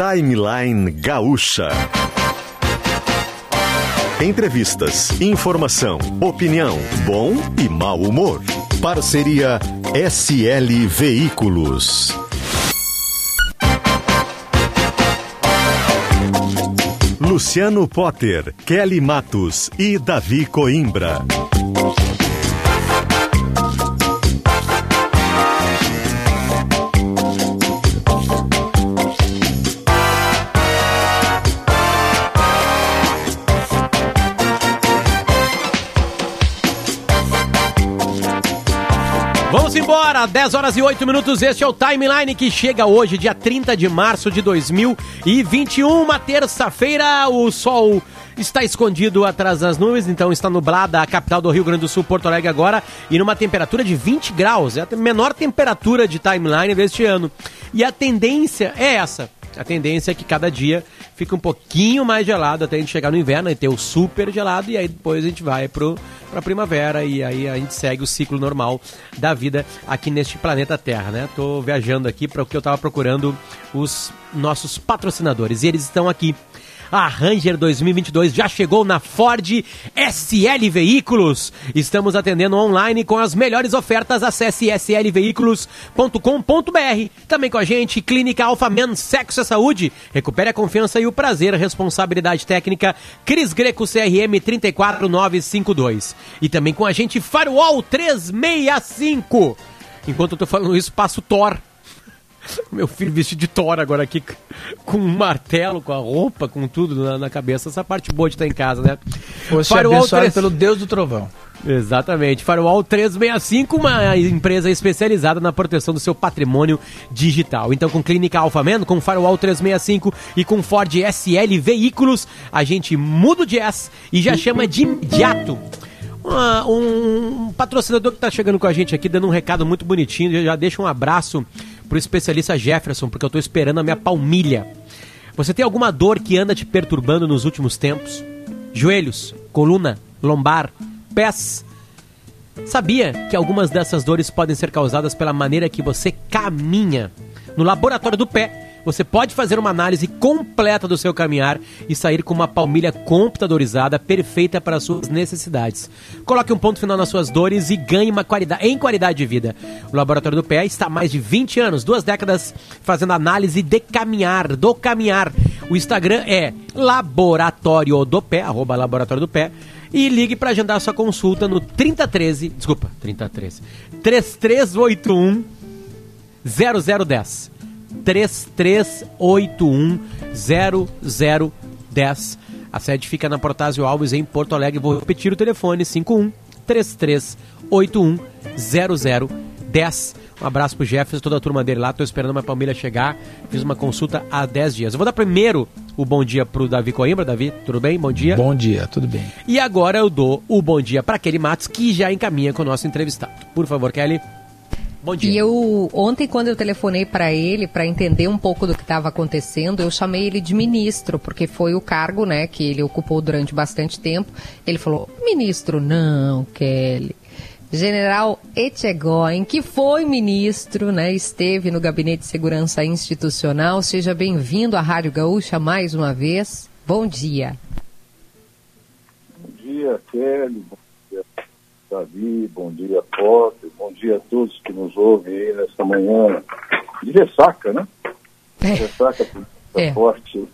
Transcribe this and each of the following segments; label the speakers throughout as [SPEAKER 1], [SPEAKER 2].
[SPEAKER 1] Timeline Gaúcha. Entrevistas, informação, opinião, bom e mau humor. Parceria SL Veículos. Luciano Potter, Kelly Matos e Davi Coimbra.
[SPEAKER 2] Vamos embora, 10 horas e 8 minutos. Este é o timeline que chega hoje, dia 30 de março de 2021, uma terça-feira. O sol está escondido atrás das nuvens, então está nublada a capital do Rio Grande do Sul, Porto Alegre, agora, e numa temperatura de 20 graus. É a menor temperatura de timeline deste ano. E a tendência é essa. A tendência é que cada dia fica um pouquinho mais gelado até a gente chegar no inverno e ter o super gelado, e aí depois a gente vai pro, pra primavera e aí a gente segue o ciclo normal da vida aqui neste planeta Terra, né? Tô viajando aqui para o que eu tava procurando os nossos patrocinadores, e eles estão aqui. A Ranger 2022 já chegou na Ford SL Veículos. Estamos atendendo online com as melhores ofertas. Acesse slveículos.com.br. Também com a gente, Clínica Alpha Men Sexo e Saúde. Recupere a confiança e o prazer. Responsabilidade técnica, Cris Greco CRM 34952. E também com a gente, Firewall 365. Enquanto eu tô falando isso, passo Thor meu filho vestido de Thor agora aqui, com um martelo, com a roupa, com tudo na, na cabeça. Essa parte boa de estar em casa, né?
[SPEAKER 3] Fosse abençoado 3... pelo Deus do Trovão.
[SPEAKER 2] Exatamente. Firewall 365, uma empresa especializada na proteção do seu patrimônio digital. Então, com Clínica Man, com Firewall 365 e com Ford SL Veículos, a gente muda o jazz e já chama de imediato. Uma, um, um patrocinador que está chegando com a gente aqui, dando um recado muito bonitinho, já deixa um abraço pro especialista Jefferson, porque eu estou esperando a minha palmilha. Você tem alguma dor que anda te perturbando nos últimos tempos? Joelhos, coluna, lombar, pés? Sabia que algumas dessas dores podem ser causadas pela maneira que você caminha? No laboratório do pé, você pode fazer uma análise completa do seu caminhar e sair com uma palmilha computadorizada perfeita para as suas necessidades. Coloque um ponto final nas suas dores e ganhe uma qualidade em qualidade de vida. O Laboratório do Pé está há mais de 20 anos, duas décadas fazendo análise de caminhar, do caminhar. O Instagram é Laboratório do Pé, arroba Laboratório do Pé. E ligue para agendar sua consulta no 3013, desculpa, 3013, 3381 0010. 33810010. A sede fica na Protásio Alves, em Porto Alegre. Vou repetir o telefone: 51 3381 0010. Um abraço pro Jefferson, toda a turma dele lá. Tô esperando a família chegar. Fiz uma consulta há 10 dias. Eu vou dar primeiro o bom dia pro Davi Coimbra. Davi, tudo bem? Bom dia.
[SPEAKER 3] Bom dia, tudo bem.
[SPEAKER 2] E agora eu dou o bom dia para Kelly Matos, que já encaminha com o nosso entrevistado. Por favor, Kelly. Bom dia.
[SPEAKER 4] E eu, ontem, quando eu telefonei para ele, para entender um pouco do que estava acontecendo, eu chamei ele de ministro, porque foi o cargo né, que ele ocupou durante bastante tempo. Ele falou: ministro, não, Kelly. General Etchegoin, que foi ministro, né, esteve no Gabinete de Segurança Institucional. Seja bem-vindo à Rádio Gaúcha mais uma vez. Bom dia.
[SPEAKER 5] Bom dia, Kelly. Bom Davi, bom dia, Potter, bom dia a todos que nos ouvem aí nesta manhã de ressaca, né?
[SPEAKER 4] É.
[SPEAKER 5] Ressaca é. forte.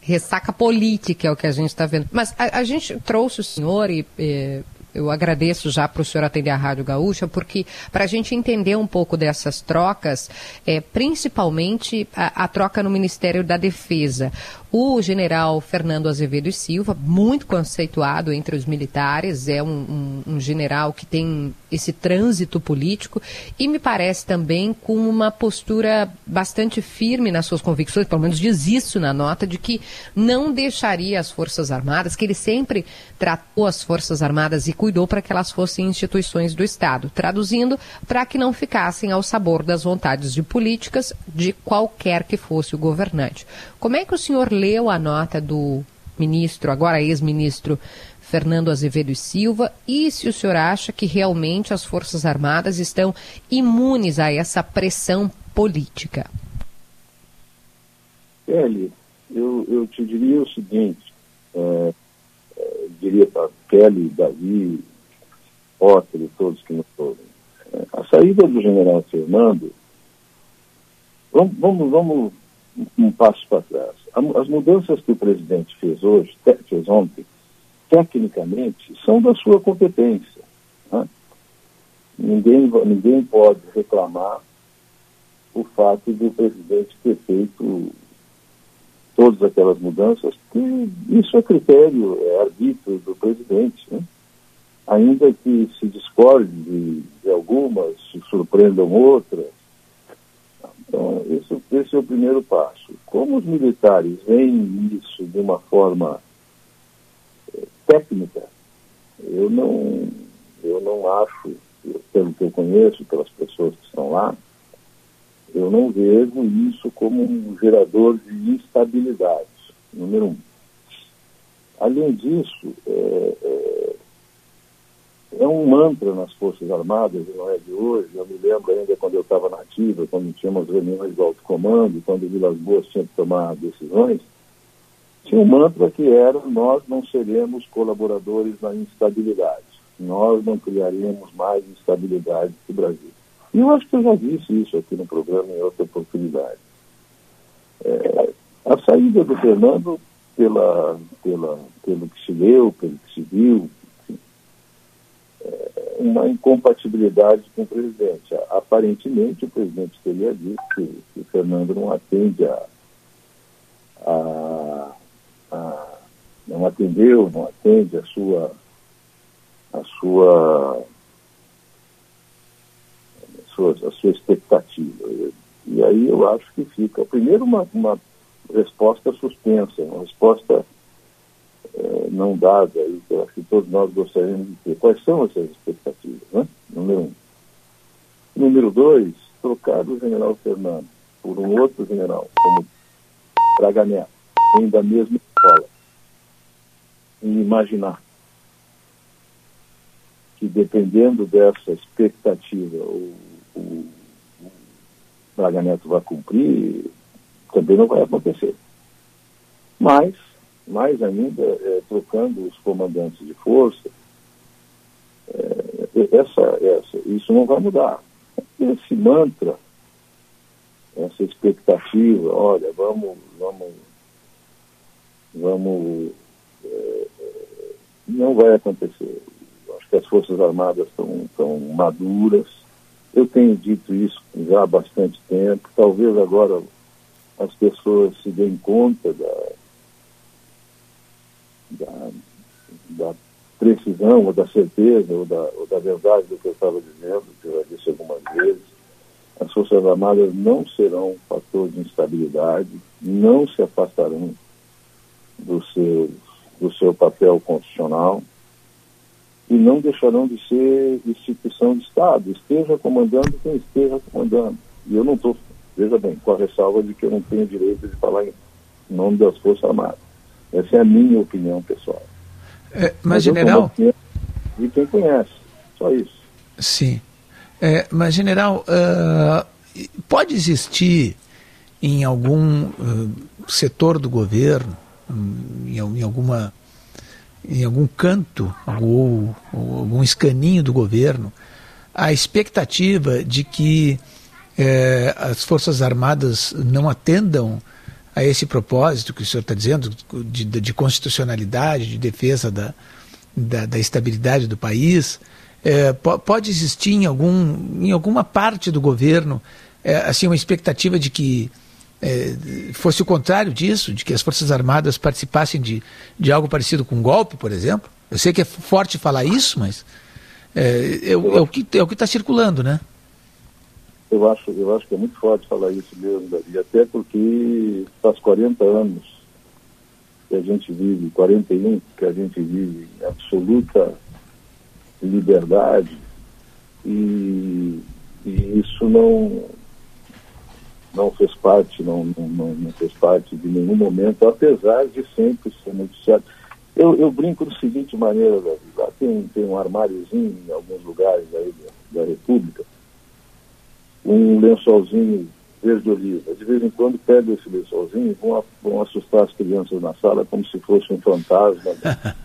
[SPEAKER 4] Ressaca política é o que a gente está vendo. Mas a, a, gente trouxe o senhor e, e eu agradeço já para o senhor atender a Rádio Gaúcha, porque para a gente entender um pouco dessas trocas, é, principalmente a, a, troca no Ministério da Defesa. O general Fernando Azevedo Silva, muito conceituado entre os militares, é um, um, um general que tem esse trânsito político e me parece também com uma postura bastante firme nas suas convicções, pelo menos diz isso na nota, de que não deixaria as Forças Armadas, que ele sempre tratou as Forças Armadas e cuidou para que elas fossem instituições do Estado, traduzindo para que não ficassem ao sabor das vontades de políticas de qualquer que fosse o governante. Como é que o senhor leu a nota do ministro, agora ex-ministro Fernando Azevedo e Silva, e se o senhor acha que realmente as Forças Armadas estão imunes a essa pressão política?
[SPEAKER 5] Kelly, eu, eu te diria o seguinte, é, é, diria para Kelly, Davi, Potter e todos que nos ouvem. É, a saída do general Fernando, vamos, vamos, vamos um passo para trás. As mudanças que o presidente fez hoje, fez ontem, tecnicamente, são da sua competência. Né? Ninguém, ninguém pode reclamar o fato do presidente ter feito todas aquelas mudanças, que isso é critério, é arbítrio do presidente. Né? Ainda que se discorde de, de algumas, se surpreendam outras. Então, esse, esse é o primeiro passo. Como os militares veem isso de uma forma eh, técnica, eu não, eu não acho, pelo que eu conheço, pelas pessoas que estão lá, eu não vejo isso como um gerador de instabilidade, número um. Além disso, é, é, um mantra nas Forças Armadas, não é de hoje. Eu me lembro ainda quando eu estava na ativa, quando tínhamos reuniões de alto comando, quando Vilas Boas tinha que tomar decisões, tinha um mantra que era nós não seremos colaboradores na instabilidade. Nós não criaremos mais instabilidade no Brasil. E eu acho que eu já disse isso aqui no programa em outra oportunidade. É, a saída do Fernando, pela, pela, pelo que se leu, pelo que se viu, uma incompatibilidade com o presidente. Aparentemente, o presidente teria dito que, o Fernando não atende a, a, a não atendeu, não atende a sua a sua sua, a sua expectativa. E aí eu acho que fica, primeiro, uma, uma resposta suspensa, uma resposta é, não dada, aí, que eu acho que todos nós gostaríamos de ter. Quais são essas expectativas? Né? Número um. Número dois, trocar o general Fernando por um outro general, como Braga Neto, vem da mesma escola. E imaginar que dependendo dessa expectativa, o o, Braga Neto vai cumprir, também não vai acontecer. Mas, mais ainda, é, trocando os comandantes de força, é, essa, essa, isso não vai mudar. Esse mantra, essa expectativa, olha, vamos, vamos, vamos, é, não vai acontecer. Acho que as Forças Armadas estão maduras, eu tenho dito isso já há bastante tempo. Talvez agora as pessoas se deem conta da, da, da precisão, ou da certeza, ou da, ou da verdade do que eu estava dizendo, que eu já disse algumas vezes. As Forças Armadas não serão um fator de instabilidade, não se afastarão do seu, do seu papel constitucional e não deixarão de ser instituição de Estado, esteja comandando quem esteja comandando. E eu não estou, veja bem, com a ressalva de que eu não tenho direito de falar em nome das Forças Armadas. Essa é a minha opinião pessoal.
[SPEAKER 3] É, mas, mas, general.
[SPEAKER 5] E quem conhece, só isso.
[SPEAKER 3] Sim. É, mas, general, uh, pode existir em algum uh, setor do governo, em, em alguma em algum canto ou, ou algum escaninho do governo a expectativa de que eh, as Forças Armadas não atendam a esse propósito que o senhor está dizendo, de, de, constitucionalidade, de defesa da, da, da estabilidade do país, eh, pode existir em, algum, em alguma parte do governo eh, assim uma expectativa de que é, fosse o contrário disso, de que as Forças Armadas participassem de, de algo parecido com um golpe, por exemplo? Eu sei que é forte falar isso, mas é, é, é o que é está circulando, né?
[SPEAKER 5] Eu acho, eu acho que é muito forte falar isso mesmo, Davi, até porque faz 40 anos que a gente vive, 41 que a gente vive em absoluta liberdade e, e isso não não fez parte, não, não, não fez parte de nenhum momento, apesar de sempre ser noticiado. Eu, eu brinco da seguinte maneira, Davi, lá tem, tem um armáriozinho em alguns lugares aí da, da República, um lençolzinho verde oliva. De vez em quando pegam esse lençolzinho e vão, vão assustar as crianças na sala como se fosse um fantasma.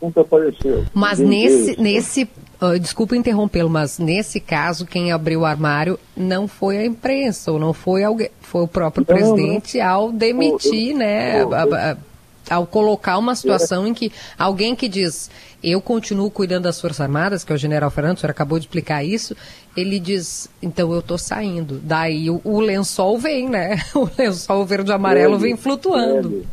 [SPEAKER 5] Nunca apareceu.
[SPEAKER 4] Mas
[SPEAKER 5] Ninguém
[SPEAKER 4] nesse,
[SPEAKER 5] vê.
[SPEAKER 4] nesse uh, desculpa interrompê-lo, mas nesse caso, quem abriu o armário não foi a imprensa, ou não foi alguém, foi o próprio
[SPEAKER 5] Não,
[SPEAKER 4] presidente ao demitir,
[SPEAKER 5] Eu-
[SPEAKER 4] né?
[SPEAKER 5] eu-
[SPEAKER 4] a- a- a- ao colocar uma situação em que alguém que diz eu continuo cuidando das Forças Armadas, que é o general Fernando, o senhor acabou de explicar isso, ele diz, então eu estou saindo. Daí o, o lençol vem, né? O lençol verde e amarelo
[SPEAKER 5] Kelly,
[SPEAKER 4] vem flutuando.
[SPEAKER 5] Kelly,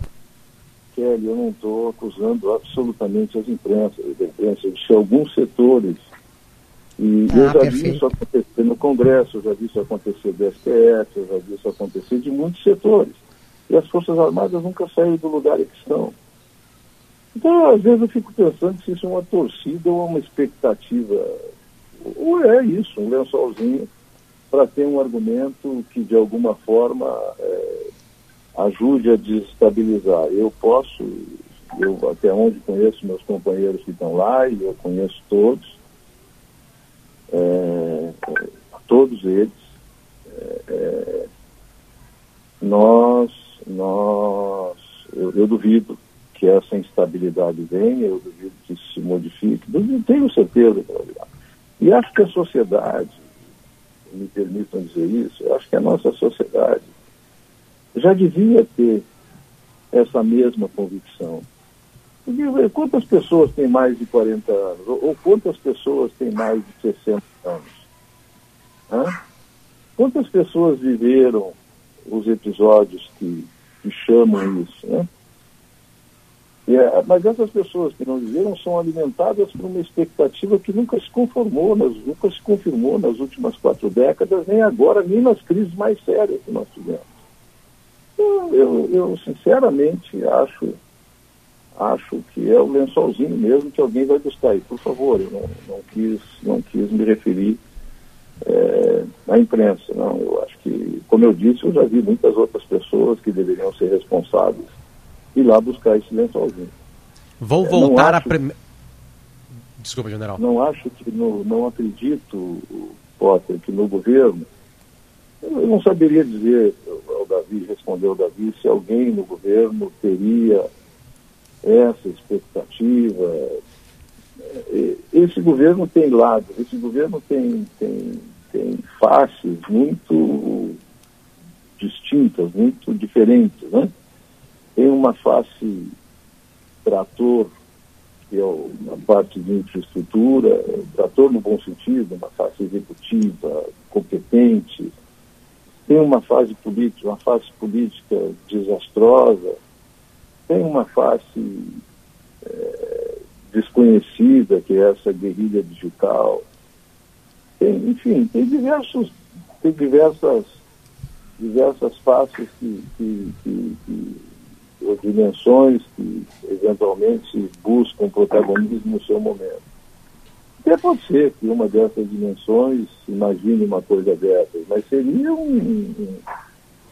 [SPEAKER 5] Kelly, eu não estou acusando absolutamente as imprensas, a imprensa, de alguns setores. E
[SPEAKER 4] Ah,
[SPEAKER 5] eu já vi
[SPEAKER 4] perfeito.
[SPEAKER 5] isso acontecer no Congresso, eu já vi isso acontecer do STF, eu já vi isso acontecer de muitos setores. E as Forças Armadas nunca saíram do lugar em que estão. Então, às vezes eu fico pensando se isso é uma torcida ou uma expectativa. Ou é isso, um lençolzinho para ter um argumento que de alguma forma é, ajude a desestabilizar. Eu posso, eu até onde conheço meus companheiros que estão lá, e eu conheço todos, é, todos eles, é, é, nós, nós, eu, eu duvido que essa instabilidade venha, eu duvido que se modifique, duvido, tenho certeza. E acho que a sociedade, me permitam dizer isso, acho que a nossa sociedade já devia ter essa mesma convicção. Porque eh, quantas pessoas têm mais de 40 anos? Ou, ou quantas pessoas têm mais de 60 anos? Hã? Quantas pessoas viveram os episódios que, que chamam isso? Né? E, é, mas essas pessoas que não viveram são alimentadas por uma expectativa que nunca se conformou, nas, nunca se confirmou nas últimas quatro décadas, nem agora, nem nas crises mais sérias que nós tivemos. Eu, eu, eu, sinceramente acho acho que é o lençolzinho mesmo que alguém vai buscar. Por favor, eu não, não quis não quis me referir é, à imprensa, não. Eu acho que, como eu disse, eu já vi muitas outras pessoas que deveriam ser responsáveis ir lá buscar esse lençolzinho.
[SPEAKER 2] Vou
[SPEAKER 5] É,
[SPEAKER 2] voltar a primeira. Desculpa, general.
[SPEAKER 5] Não acho que no, não acredito, Potter, que no governo eu não saberia dizer ao Davi, responder ao Davi, se alguém no governo teria essa expectativa. Esse governo tem lados, esse governo tem, tem, tem faces muito distintas, muito diferentes. Né? Tem uma face trator, que é uma parte de infraestrutura, trator no bom sentido, uma face executiva, competente, tem uma fase política, uma face política desastrosa, tem uma face eh, desconhecida, que é essa guerrilha digital. Tem, enfim, tem diversos, tem diversas, diversas faces que, que, que, que ou dimensões que eventualmente buscam protagonismo no seu momento. Até pode ser que uma dessas dimensões imagine uma coisa dessas, mas seria um,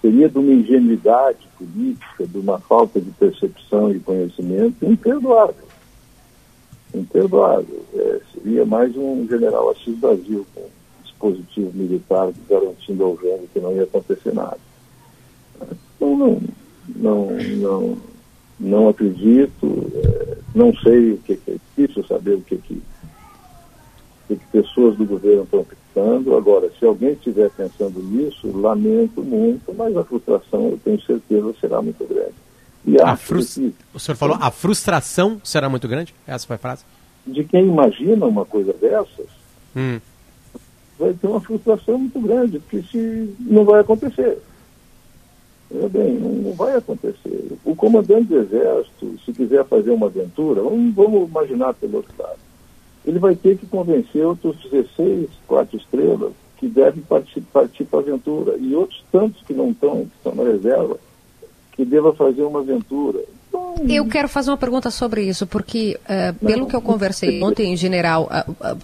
[SPEAKER 5] seria de uma ingenuidade política, de uma falta de percepção e conhecimento imperdoável. Imperdoável. É, seria mais um general Assis Brasil com um dispositivo militar garantindo ao governo que não ia acontecer nada. Então, não, não, não, não acredito, eh, não sei o que, que é difícil saber o que, que, que, que pessoas do governo estão pensando. Agora, se alguém estiver pensando nisso, lamento muito, mas a frustração, eu tenho certeza, será muito grande. E
[SPEAKER 2] A
[SPEAKER 5] acho
[SPEAKER 2] frus-
[SPEAKER 5] que
[SPEAKER 2] O senhor falou, a frustração será muito grande? Essa foi a frase?
[SPEAKER 5] de quem imagina uma coisa dessas,
[SPEAKER 2] Hum.
[SPEAKER 5] vai ter uma frustração muito grande, porque se não vai acontecer. Veja bem, não, vai acontecer. O comandante do Exército, se quiser fazer uma aventura, vamos, vamos imaginar pelo outro lado, ele vai ter que convencer outros 16, quatro estrelas, que devem partir, partir para a aventura, e outros tantos que não estão, que estão na reserva, que deva fazer uma aventura. Então,
[SPEAKER 4] Eu quero fazer uma pergunta sobre isso, porque, eh, pelo que eu conversei ontem, em general,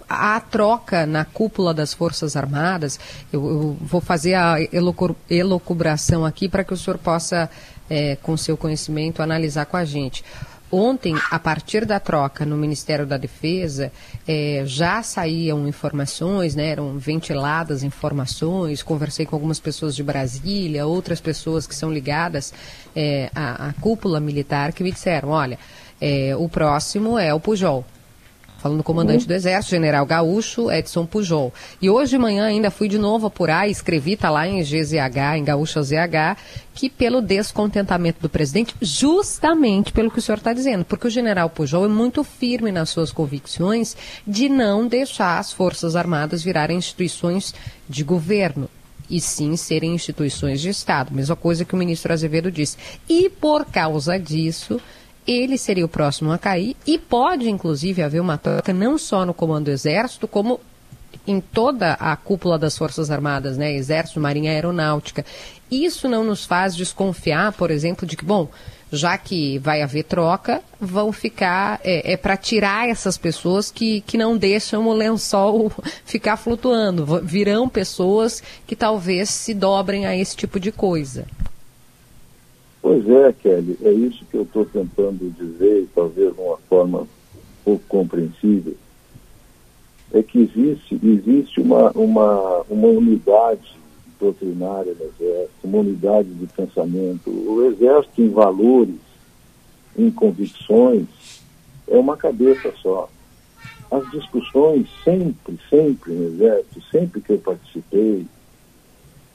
[SPEAKER 4] a, troca na cúpula das Forças Armadas, eu, eu vou fazer a elocu- elucubração aqui para que o senhor possa, eh, com seu conhecimento, analisar com a gente. Ontem, a partir da troca no Ministério da Defesa, eh, já saíam informações, né, eram ventiladas informações. Conversei com algumas pessoas de Brasília, outras pessoas que são ligadas eh, à, à, cúpula militar, que me disseram: olha, eh, o próximo é o Pujol. Falando do comandante uhum. do Exército, General Gaúcho, Edson Pujol. E hoje de manhã ainda fui de novo apurar, escrevi, tá lá em GZH, em Gaúcho ZH, que pelo descontentamento do presidente, justamente pelo que o senhor está dizendo, porque o general Pujol é muito firme nas suas convicções de não deixar as Forças Armadas virarem instituições de governo e sim serem instituições de Estado. Mesma coisa que o ministro Azevedo disse. E por causa disso, ele seria o próximo a cair e pode, inclusive, haver uma troca não só no comando do Exército, como em toda a cúpula das Forças Armadas, né? Exército, Marinha Aeronáutica. Isso não nos faz desconfiar, por exemplo, de que, bom, já que vai haver troca, vão ficar, é, é para tirar essas pessoas que, que não deixam o lençol ficar flutuando. Virão pessoas que talvez se dobrem a esse tipo de coisa.
[SPEAKER 5] Pois é, Kelly, é isso que eu estou tentando dizer, talvez de uma forma pouco compreensível. É que existe, existe uma, uma, uma unidade doutrinária no Exército, uma unidade de pensamento. O Exército, em valores, em convicções, é uma cabeça só. As discussões sempre, sempre no Exército, sempre que eu participei,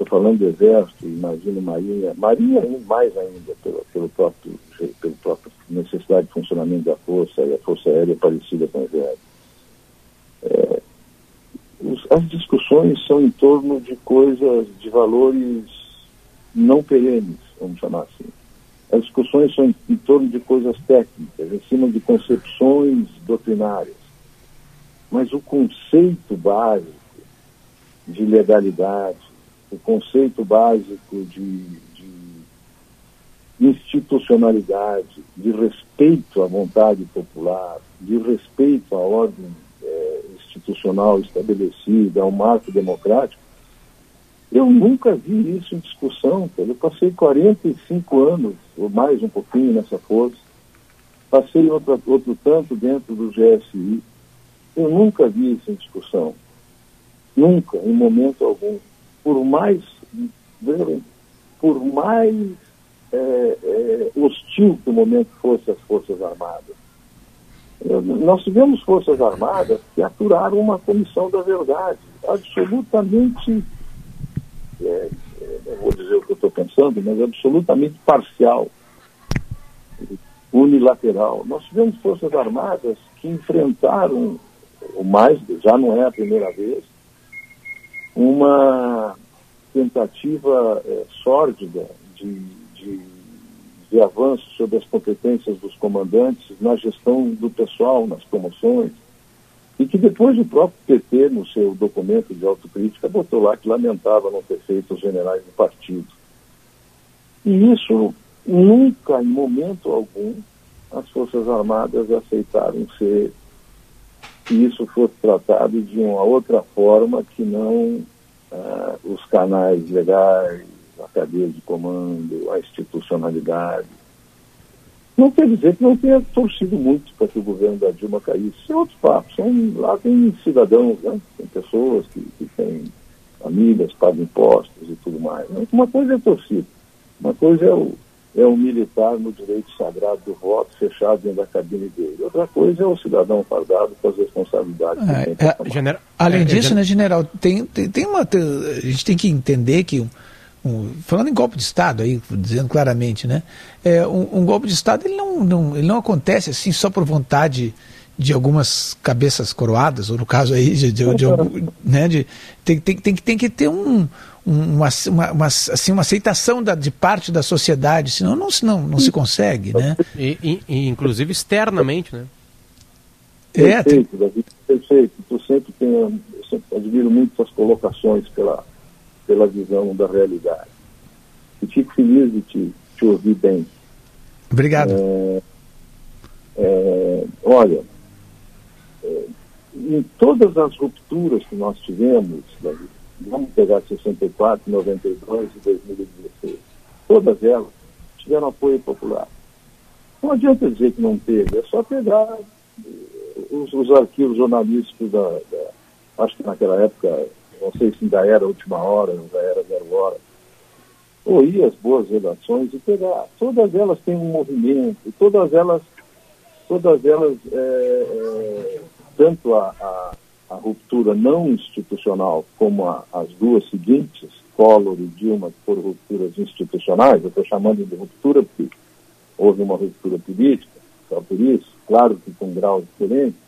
[SPEAKER 5] Estou falando do Exército, imagino Marinha, Marinha mais ainda, pelo, pelo próprio, pelo próprio necessidade de funcionamento da Força e a Força Aérea parecida com o Exército. É, os, as discussões são em torno de coisas, de valores não perenes, vamos chamar assim. As discussões são em, em torno de coisas técnicas, em cima de concepções doutrinárias. Mas o conceito básico de legalidade, o conceito básico de, de institucionalidade, de respeito à vontade popular, de respeito à ordem é, institucional estabelecida, ao marco democrático, eu nunca vi isso em discussão. Eu passei 45 anos, ou mais um pouquinho, nessa força. Passei outro, outro tanto dentro do GSI. Eu nunca vi isso em discussão. Nunca, em momento algum por mais, por mais é, é, hostil que o momento fosse as Forças Armadas. Nós tivemos Forças Armadas que aturaram uma comissão da verdade, absolutamente, é, é não vou dizer o que eu estou pensando, mas absolutamente parcial, unilateral. Nós tivemos Forças Armadas que enfrentaram, o mais, já não é a primeira vez, uma tentativa é, sórdida de, de, de avanço sobre as competências dos comandantes na gestão do pessoal, nas promoções, e que depois o próprio PT, no seu documento de autocrítica, botou lá que lamentava não ter feito os generais do partido. E isso nunca, em momento algum, as Forças Armadas aceitaram ser que isso fosse tratado de uma outra forma que não uh, os canais legais, a cadeia de comando, a institucionalidade. Não quer dizer que não tenha torcido muito para que o governo da Dilma caísse. Isso é outro papo. São, lá tem cidadãos, né? tem pessoas que, que têm famílias, pagam impostos e tudo mais. Né? Uma coisa é torcida, uma coisa é o, é o militar no direito sagrado do voto, fechado dentro da cabine dele. Outra coisa é o cidadão fardado com as responsabilidades é, que tem
[SPEAKER 3] é, general, Além é, disso, né, general, tem, tem, tem, uma. A gente tem que entender que. Um, um, falando em golpe de Estado, aí, dizendo claramente, né? É, um, um, golpe de Estado ele não, não, ele não acontece assim só por vontade de algumas cabeças coroadas, ou no caso aí, de, de, de, de né, de tem, tem, tem, tem que ter um, uma, uma, uma, assim, uma aceitação da, de parte da sociedade, senão não, não, não se consegue, né?
[SPEAKER 2] E, e, inclusive externamente, né?
[SPEAKER 5] É, perfeito, Davi, perfeito. Tu sempre tem, eu sempre admiro muito suas colocações pela, pela visão da realidade. E fico feliz de te, te ouvir bem.
[SPEAKER 3] Obrigado.
[SPEAKER 5] É, é, olha, em todas as rupturas que nós tivemos, Davi, vamos pegar 64, 92 e 2016, todas elas tiveram apoio popular. Não adianta dizer que não teve, é só pegar os, os arquivos jornalísticos da, da, Acho que naquela época, não sei se ainda era última hora, ainda era zero hora. Ou ir às boas redações e pegar. Todas elas têm um movimento, todas elas, todas elas, é, é, tanto a, a, a, ruptura não institucional como a, as duas seguintes, Collor e Dilma, que foram rupturas institucionais, eu estou chamando de ruptura porque houve uma ruptura política, só por isso, claro que com graus diferentes,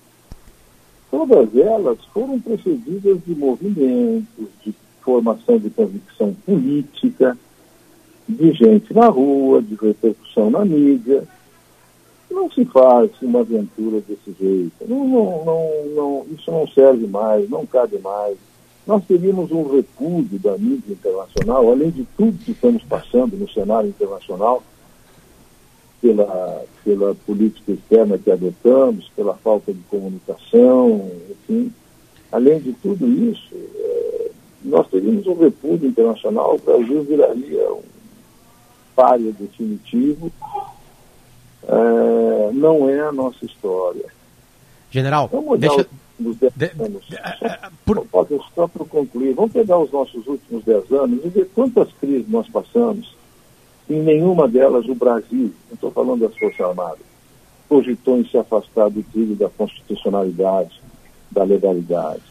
[SPEAKER 5] todas elas foram precedidas de movimentos, de formação de convicção política, de gente na rua, de repercussão na mídia. Não se faz uma aventura desse jeito. Não, não, não, não, isso não serve mais, não cabe mais. Nós teríamos um repúdio da mídia internacional, além de tudo que estamos passando no cenário internacional, pela, pela política externa que adotamos, pela falta de comunicação, enfim. Além de tudo isso, é, nós teríamos um repúdio internacional, o Brasil viraria um párea definitivo. É, não é a nossa história.
[SPEAKER 2] General,
[SPEAKER 5] Vamos deixa... Os dez de... anos. Só, por... só para concluir, vamos pegar os nossos últimos dez anos e ver quantas crises nós passamos em nenhuma delas o Brasil, não estou falando das Forças Armadas, cogitou em se afastar do trilho da constitucionalidade, da legalidade.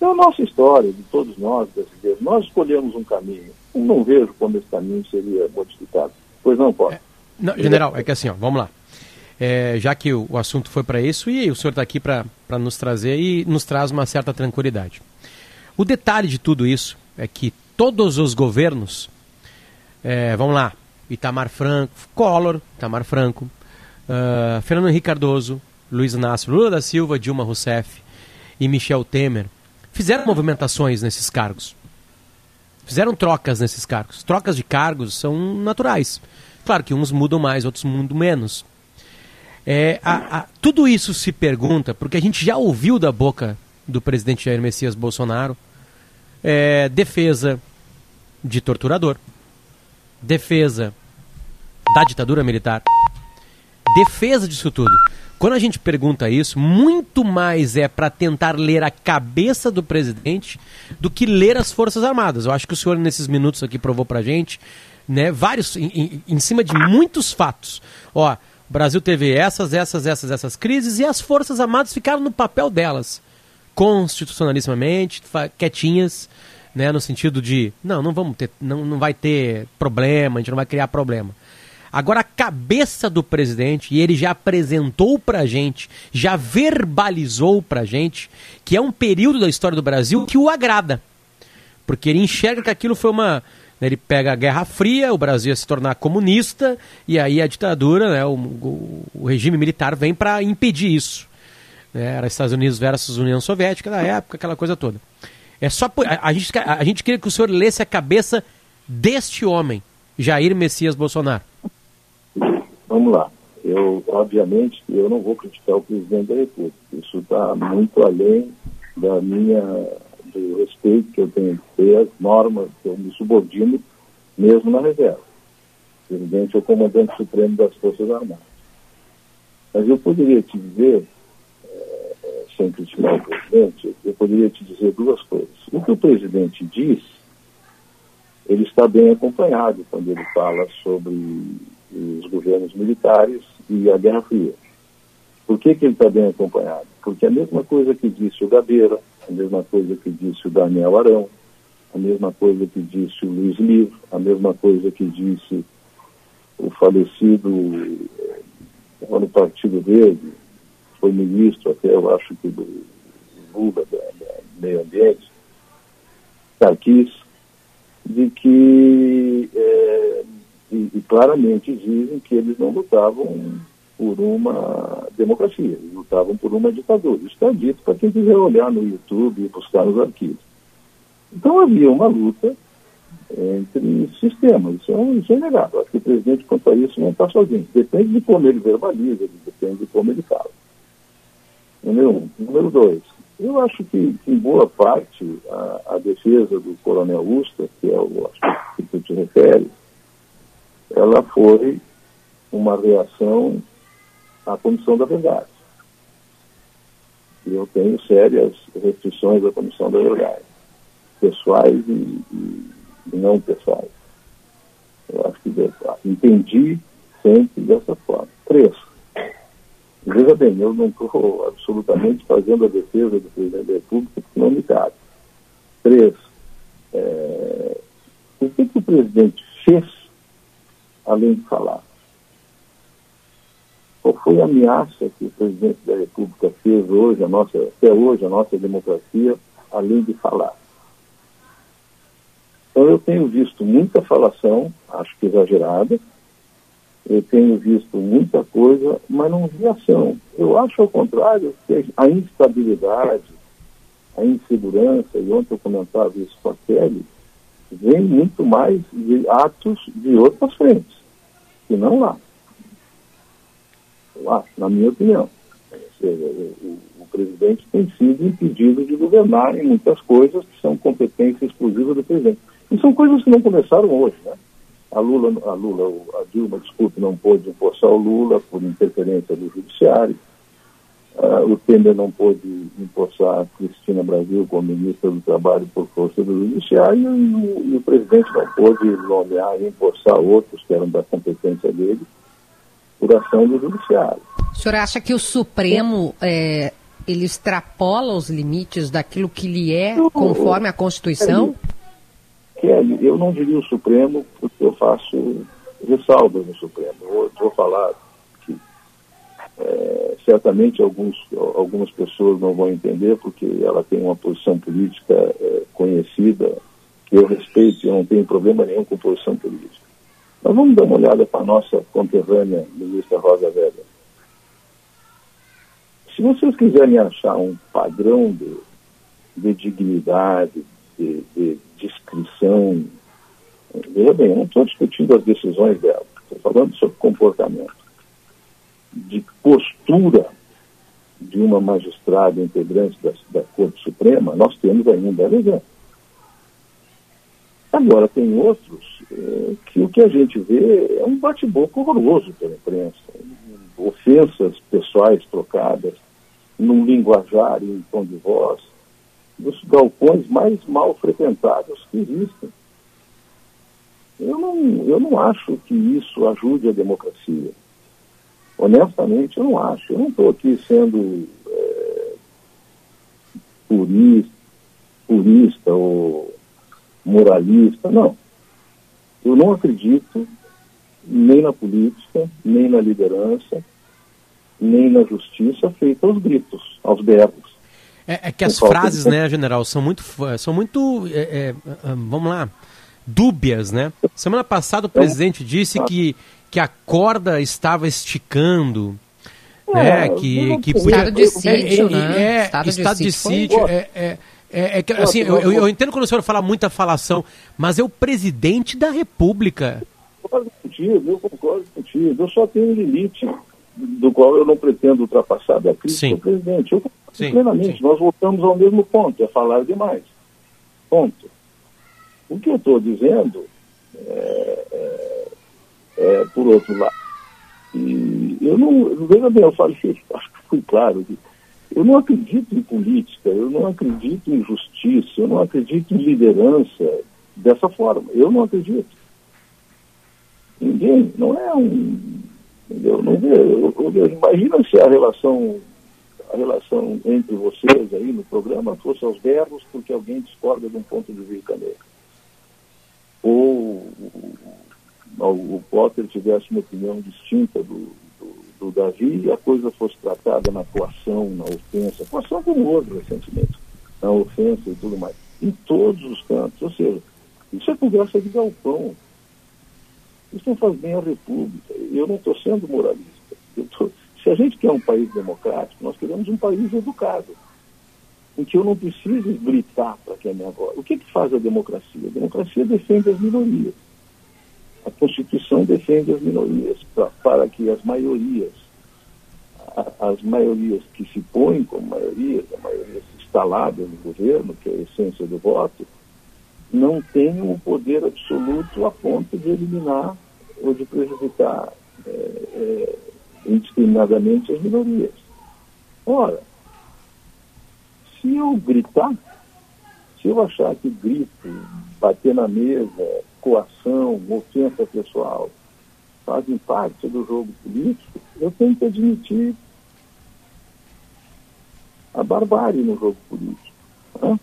[SPEAKER 5] É a nossa história, de todos nós brasileiros. Nós escolhemos um caminho. Eu não vejo como esse caminho seria modificado. Pois não, pode. É,
[SPEAKER 2] não, general, é que assim, ó, vamos lá. É, já que o, o, assunto foi para isso, e o senhor está aqui para nos trazer e nos traz uma certa tranquilidade. O detalhe de tudo isso é que todos os governos, é, vamos lá, Itamar Franco, Collor, Itamar Franco, uh, Fernando Henrique Cardoso, Luiz Inácio Lula da Silva, Dilma Rousseff e Michel Temer fizeram movimentações nesses cargos. Fizeram trocas nesses cargos. Trocas de cargos são naturais. Claro que uns mudam mais, outros mudam menos. É, a, a, tudo isso se pergunta, porque a gente já ouviu da boca do presidente Jair Messias Bolsonaro é, defesa de torturador, defesa da ditadura militar. Defesa disso tudo. Quando a gente pergunta isso, muito mais é para tentar ler a cabeça do presidente do que ler as Forças Armadas. Eu acho que o senhor, nesses minutos aqui, provou para gente, né, vários, em, em, em cima de muitos fatos. Ó, Brasil teve essas, essas, essas, essas crises e as Forças Armadas ficaram no papel delas, constitucionalissimamente, quietinhas, né, no sentido de não, não vamos ter, não, não vai ter problema, a gente não vai criar problema. Agora a cabeça do presidente, e ele já apresentou pra gente, já verbalizou pra gente, que é um período da história do Brasil que o agrada. Porque ele enxerga que aquilo foi uma, ele pega a Guerra Fria, o Brasil ia se tornar comunista, e aí a ditadura, né, o, o, regime militar vem para impedir isso. Né, era Estados Unidos versus União Soviética da época, aquela coisa toda. É só a, a, gente, a gente queria que o senhor lesse a cabeça deste homem, Jair Messias Bolsonaro.
[SPEAKER 5] Vamos lá. Eu, obviamente, eu não vou criticar o presidente da República. Isso está muito além da minha do respeito que eu tenho que ter às normas que eu me subordino, mesmo na reserva. O presidente é o comandante supremo das Forças Armadas. Mas eu poderia te dizer sem criticar o presidente, eu poderia te dizer duas coisas. O que o presidente diz, ele está bem acompanhado quando ele fala sobre os governos militares e a Guerra Fria. Por que, que ele está bem acompanhado? Porque a mesma coisa que disse o Gabeira, a mesma coisa que disse o Daniel Arão, a mesma coisa que disse o Luiz Livre, a mesma coisa que disse o falecido no Partido Verde, foi ministro até, eu acho que do Lula, do Meio Ambiente, Sarkis, de que é, e, e, claramente dizem que eles não lutavam por uma democracia, lutavam por uma ditadura. Isso está dito para quem quiser olhar no YouTube e buscar os arquivos. Então havia uma luta entre sistemas, isso é, isso é inegável. Acho que o presidente, quanto a isso, não está sozinho. Depende de como ele verbaliza, depende de como ele fala. Número um. Número dois, eu acho que, em boa parte, a, a, defesa do coronel Usta, que é o que tu te refere, ela foi uma reação à Comissão da Verdade. E eu tenho sérias restrições à Comissão da Verdade, pessoais e, e, não pessoais. Eu acho que entendi sempre dessa forma. Três. Veja bem, eu não estou absolutamente fazendo a defesa do presidente da República, porque não me cabe. Três. É, o que, que o presidente fez além de falar? Qual foi a ameaça que o presidente da República fez hoje, a nossa, até hoje, a nossa democracia, além de falar? Então eu tenho visto muita falação, acho que exagerada, eu tenho visto muita coisa, mas não vi ação. Eu acho ao contrário que a instabilidade, a insegurança, e ontem eu comentava isso com a Kelly, vem muito mais de atos de outras frentes, que não lá. Eu acho, na minha opinião. Seja, o, o presidente tem sido impedido de governar em muitas coisas que são competência exclusiva do presidente. E são coisas que não começaram hoje, né? A Lula, a Lula, a Dilma, desculpe, não pôde empossar o Lula por interferência do judiciário. Uh, o Temer não pôde empossar a Cristina Brasil como ministra do Trabalho por força do judiciário e o, e o presidente não pôde nomear e empossar outros que eram da competência dele por ação do judiciário.
[SPEAKER 4] O senhor acha que o Supremo é, ele extrapola os limites daquilo que lhe é conforme a Constituição?
[SPEAKER 5] Kelly, eu não diria o Supremo porque eu faço ressalvas no Supremo. Eu vou falar que é, certamente alguns, algumas pessoas não vão entender porque ela tem uma posição política é, conhecida que eu respeito e eu não tenho problema nenhum com posição política. Mas vamos dar uma olhada para a nossa conterrânea ministra Rosa Weber. Se vocês quiserem achar um padrão de, de dignidade, de, de descrição. Veja bem, eu não estou discutindo as decisões dela, estou falando sobre comportamento. De postura de uma magistrada integrante da, da Corte Suprema, nós temos ainda belo exemplo. Agora, tem outros eh, que o que a gente vê é um bate-boca horroroso pela imprensa, ofensas pessoais trocadas, num linguajar e em tom de voz, dos galpões mais mal frequentados que existem. Eu não, eu não acho que isso ajude a democracia. Honestamente, eu não acho. Eu não estou aqui sendo é, purista, purista ou moralista, não. Eu não acredito nem na política, nem na liderança, nem na justiça feita aos gritos, aos berros.
[SPEAKER 2] É, é que as frases, né, general, são muito, são muito, é, é, vamos lá, dúbias, né? Semana passada o então, presidente disse tá. que, que a corda estava esticando, né? Que, que
[SPEAKER 4] podia, estado de sítio,
[SPEAKER 2] é, né? É, estado, estado de, de sítio, é, é, é, que, assim, eu, eu, eu, entendo quando o senhor fala muita falação, mas é o presidente da República.
[SPEAKER 5] Concordo contigo, eu concordo contigo. Eu só tenho um limite do qual eu não pretendo ultrapassar da crítica do presidente. Eu Sim, plenamente. Sim. Nós voltamos ao mesmo ponto, é falar demais. Ponto. O que eu estou dizendo é, é, é, por outro lado. E eu não, veja bem, eu falei, acho que fui claro, eu não acredito em política, eu não acredito em justiça, eu não acredito em liderança dessa forma. Eu não acredito. Ninguém, não é um. Entendeu? Não, eu, eu, eu, imagina se a relação a relação entre vocês aí no programa fosse aos berros porque alguém discorda de um ponto de vista meu. Ou o, o Potter tivesse uma opinião distinta do, do, Davi a coisa fosse tratada na coação, na ofensa, coação como houve recentemente, na ofensa e tudo mais, em todos os cantos. Ou seja, isso é conversa de galpão. Isso não faz bem à República. Eu não estou sendo moralista. Estou se a gente quer um país democrático, nós queremos um país educado, em que eu não preciso gritar para quem é minha voz. O que, que faz a democracia? A democracia defende as minorias. A Constituição defende as minorias pra, para que as maiorias, as maiorias que se põem como maiorias, a maioria instalada no governo, que é a essência do voto, não tenham o poder absoluto a ponto de eliminar ou de prejudicar é, é, indiscriminadamente as minorias. Ora, se eu gritar, se eu achar que grito, bater na mesa, coação, ofensa pessoal, fazem parte do jogo político, eu tenho que admitir a barbárie no jogo político. Né?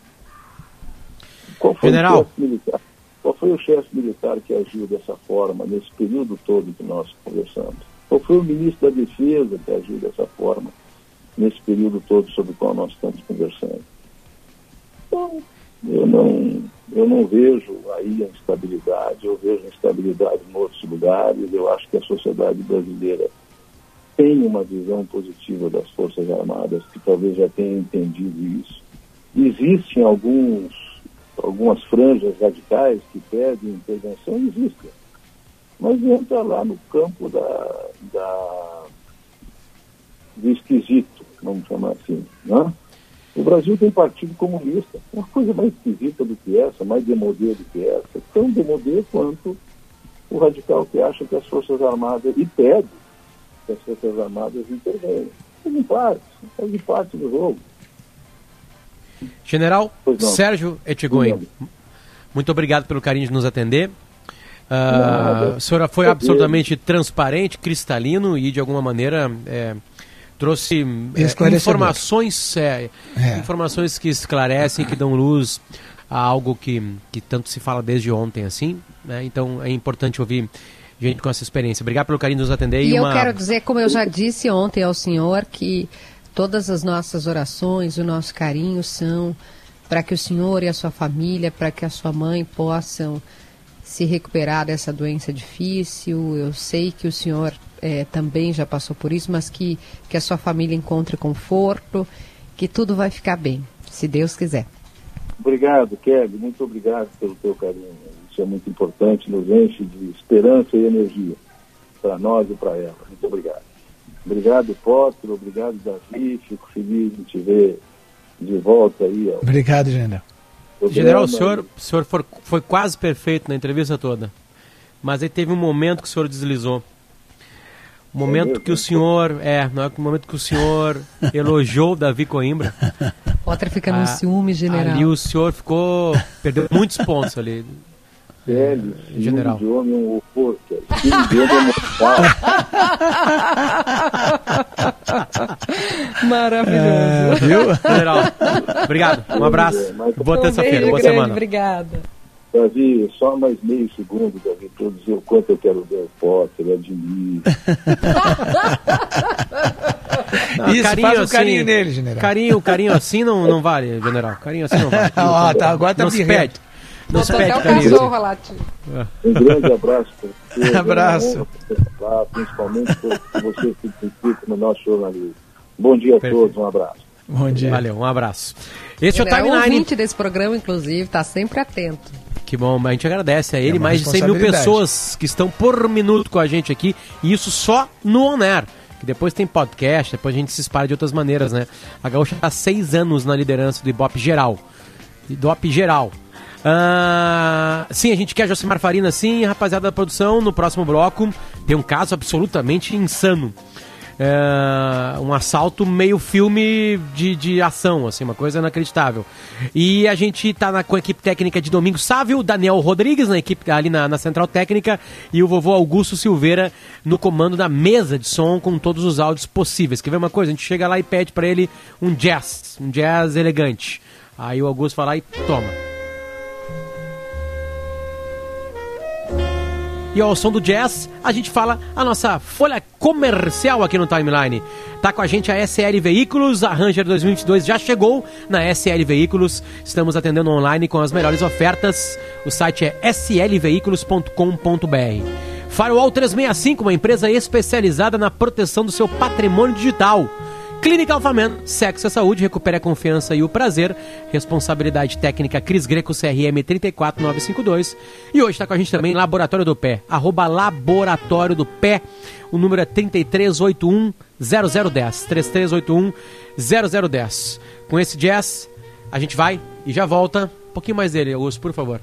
[SPEAKER 5] Qual foi
[SPEAKER 2] General.
[SPEAKER 5] o chefe militar? Qual foi o chefe militar que agiu dessa forma nesse período todo que nós conversamos? Qual foi o ministro da Defesa que agiu dessa forma nesse período todo sobre o qual nós estamos conversando? Então, eu não, eu não vejo aí a instabilidade, eu vejo instabilidade em outros lugares, eu acho que a sociedade brasileira tem uma visão positiva das Forças Armadas, que talvez já tenha entendido isso. Existem alguns, algumas franjas radicais que pedem intervenção, existem. Mas entra lá no campo da, da, do esquisito, vamos chamar assim. Né? O Brasil tem partido comunista, uma coisa mais esquisita do que essa, mais demodê do que essa, tão demodê quanto o radical que acha que as Forças Armadas, e pede que as Forças Armadas intervenham. Fazem parte, fazem parte do jogo.
[SPEAKER 2] General. Sérgio Etigoin, muito obrigado pelo carinho de nos atender. Ah,
[SPEAKER 5] Nada.
[SPEAKER 2] a senhora foi absolutamente transparente, cristalino e de alguma maneira é, trouxe é, informações, é,
[SPEAKER 3] É.
[SPEAKER 2] informações que esclarecem, que dão luz a algo que, que tanto se fala desde ontem, assim. né? Então é importante ouvir gente com essa experiência. Obrigado pelo carinho de nos atender.
[SPEAKER 4] E eu
[SPEAKER 2] uma-
[SPEAKER 4] quero dizer, como eu já disse ontem ao senhor, que todas as nossas orações, o nosso carinho são para que o senhor e a sua família, para que a sua mãe possam se recuperar dessa doença difícil. Eu sei que o senhor eh, também já passou por isso, mas que, que a sua família encontre conforto, que tudo vai ficar bem, se Deus quiser.
[SPEAKER 5] Obrigado, Kelly, muito obrigado pelo teu carinho. Isso é muito importante, nos enche de esperança e energia para nós e para ela. Muito obrigado. Obrigado, Potter, obrigado, Davi. Fico feliz de te ver de volta aí. Ao
[SPEAKER 3] Obrigado, general.
[SPEAKER 5] programa.
[SPEAKER 2] General, o senhor, o senhor for- foi quase perfeito na entrevista toda. Mas aí teve um momento que o senhor deslizou. O momento que o senhor. É, não é o momento que o senhor elogiou Davi Coimbra.
[SPEAKER 4] Potter fica num
[SPEAKER 2] Ah,
[SPEAKER 4] ciúme general.
[SPEAKER 2] Ali o senhor ficou. Perdeu muitos pontos ali.
[SPEAKER 5] Ciúme
[SPEAKER 2] General.
[SPEAKER 5] de homem é um horror, Kelly. Ciúme de homem é mortal.
[SPEAKER 4] Maravilhoso.
[SPEAKER 3] Viu?
[SPEAKER 2] General, obrigado. Um abraço. Boa terça-feira, boa semana.
[SPEAKER 4] obrigada.
[SPEAKER 5] Davi, só mais meio segundo, Davi, eu dizer o quanto eu quero ver o Potter, admiro.
[SPEAKER 2] Ah,
[SPEAKER 3] Isso, faz um carinho nele, general.
[SPEAKER 2] Carinho, carinho assim não, não vale, general. Carinho assim não vale.
[SPEAKER 3] Ó, tá, agora tá
[SPEAKER 2] não se pede. Não se pede
[SPEAKER 4] o
[SPEAKER 2] carinho.
[SPEAKER 5] Um grande abraço para você.
[SPEAKER 3] Abraço.
[SPEAKER 5] É falar, principalmente por por você que implica no nosso jornalismo. Bom dia a
[SPEAKER 2] Perfeito.
[SPEAKER 5] todos, um abraço.
[SPEAKER 3] Bom dia.
[SPEAKER 2] Valeu, um abraço. Este é o
[SPEAKER 4] Ele é um
[SPEAKER 2] Timeline.
[SPEAKER 4] ouvinte desse programa, inclusive, tá sempre atento.
[SPEAKER 2] Que bom, a gente agradece a ele.
[SPEAKER 3] É
[SPEAKER 2] mais de 100 mil pessoas que estão por minuto com a gente aqui. E isso só no On Air. Que depois tem podcast, depois a gente se espalha de outras maneiras, né? A Gaúcha está seis anos na liderança do Ibope geral. Ibope geral. Ah, sim, a gente quer Josimar Farina, sim, rapaziada da produção. No próximo bloco tem um caso absolutamente insano. É, um assalto meio filme de, de ação, assim, uma coisa inacreditável. E a gente tá na, com a equipe técnica de Domingo Sávio, Daniel Rodrigues na equipe ali na, na central técnica e o vovô Augusto Silveira no comando da mesa de som com todos os áudios possíveis. Quer ver uma coisa? A gente chega lá e pede pra ele um jazz, um jazz elegante. Aí o Augusto lá e toma. E ao som do jazz, a gente fala a nossa folha comercial aqui no Timeline. Tá com a gente a SL Veículos, a Ranger 2022 já chegou na SL Veículos. Estamos atendendo online com as melhores ofertas. O site é slveículos.com.br. Firewall 365, uma empresa especializada na proteção do seu patrimônio digital. Clínica Alfaman, sexo e saúde, recupere a confiança e o prazer. Responsabilidade técnica Cris Greco, CRM 34952. E hoje está com a gente também Laboratório do Pé, arroba Laboratório do Pé. O número é 3381 0010. 3381 0010. Com esse jazz, a gente vai e já volta. Um pouquinho mais dele, Augusto, por favor.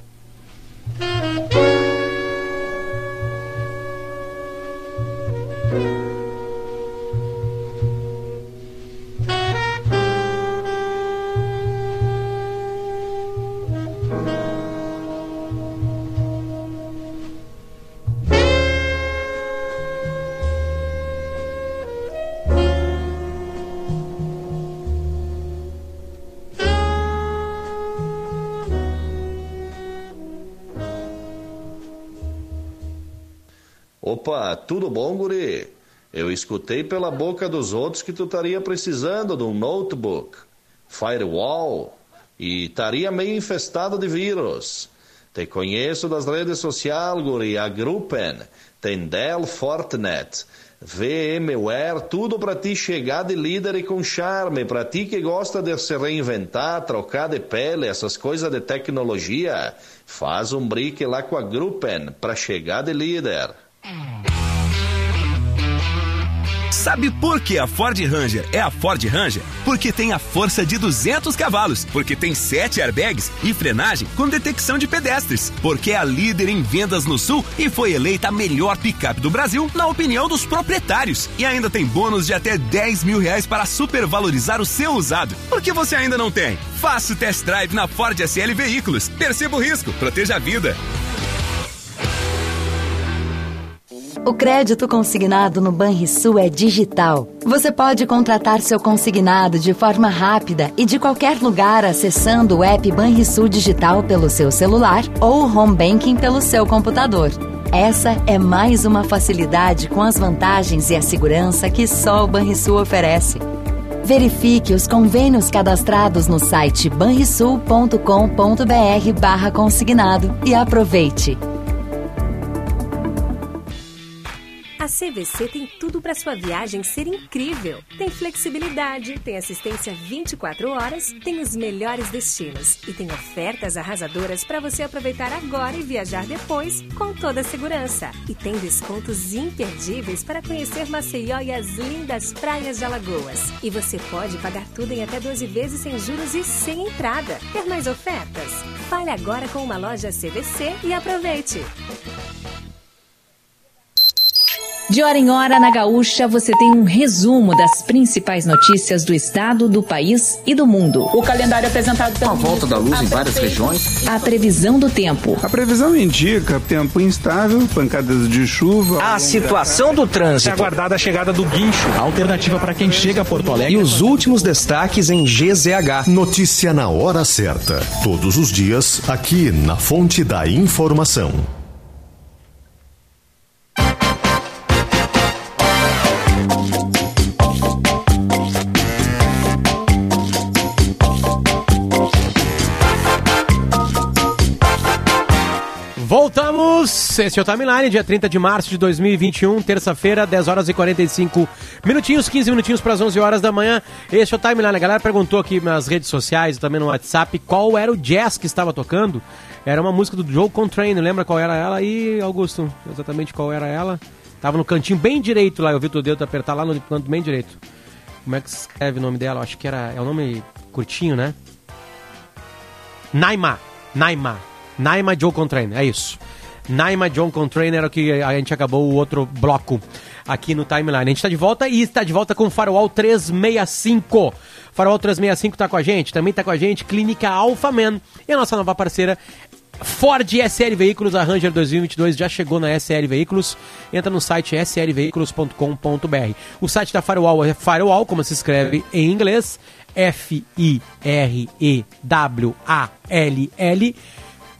[SPEAKER 6] Opa, tudo bom, guri? Eu escutei pela boca dos outros que tu estaria precisando de um notebook, firewall, e estaria meio infestado de vírus. Te conheço das redes sociais, guri, a Gruppen, tem Dell Fortinet, VMware, tudo para ti chegar de líder e com charme, para ti que gosta de se reinventar, trocar de pele, essas coisas de tecnologia, faz um brique lá com a Gruppen para chegar de líder.
[SPEAKER 7] Sabe por que a Ford Ranger é a Ford Ranger? Porque tem a força de 200 cavalos, porque tem 7 airbags e frenagem com detecção de pedestres, porque é a líder em vendas no Sul e foi eleita a melhor picape do Brasil na opinião dos proprietários. E ainda tem bônus de até 10 mil reais para supervalorizar o seu usado. Por que você ainda não tem? Faça o test drive na Ford SL Veículos. Perceba o risco, proteja a vida.
[SPEAKER 8] O crédito consignado no Banrisul é digital. Você pode contratar seu consignado de forma rápida e de qualquer lugar acessando o app Banrisul Digital pelo seu celular ou o home banking pelo seu computador. Essa é mais uma facilidade com as vantagens e a segurança que só o Banrisul oferece. Verifique os convênios cadastrados no site banrisul.com.br barra consignado e aproveite.
[SPEAKER 9] A CVC tem tudo para sua viagem ser incrível. Tem flexibilidade, tem assistência 24 horas, tem os melhores destinos e tem ofertas arrasadoras para você aproveitar agora e viajar depois com toda a segurança. E tem descontos imperdíveis para conhecer Maceió e as lindas praias de Alagoas. E você pode pagar tudo em até 12 vezes sem juros e sem entrada. Quer mais ofertas? Fale agora com uma loja CVC e aproveite.
[SPEAKER 10] De hora em hora, na Gaúcha, você tem um resumo das principais notícias do estado, do país e do mundo.
[SPEAKER 11] O calendário apresentado pela
[SPEAKER 12] a volta da luz em várias regiões.
[SPEAKER 10] A previsão do tempo.
[SPEAKER 13] A previsão indica tempo instável, pancadas de chuva.
[SPEAKER 14] A situação do trânsito.
[SPEAKER 15] É aguardada a chegada do guincho, a alternativa para quem chega a Porto Alegre.
[SPEAKER 1] E os últimos destaques em GZH. Notícia na hora certa. Todos os dias, aqui na Fonte da Informação.
[SPEAKER 2] Esse é o Timeline, dia 30 de março de 2021, terça-feira, 10 horas e 45 minutinhos, 15 minutinhos para as 11 horas da manhã. Esse é o Timeline. A galera perguntou aqui nas redes sociais e também no WhatsApp qual era o jazz que estava tocando. Era uma música do Joe Contrain, lembra qual era ela? E Augusto, exatamente qual era ela? Tava no cantinho bem direito lá, eu vi o dedo apertar lá no canto bem direito. Como é que escreve o nome dela? Acho que era. É o um nome curtinho, né? Naima. Naima. Naima Joe Contrain, é isso. Naima John Contrain era o que a gente acabou o outro bloco aqui no timeline. A gente está de volta e está de volta com o Farol 365. Farol 365 está com a gente, também está com a gente Clínica Alpha Man e a nossa nova parceira Ford SL Veículos, a Ranger 2022 já chegou na SL Veículos. Entra no site slveículos.com.br. O site da Firewall é Firewall, como se escreve em inglês, F-I-R-E-W-A-L-L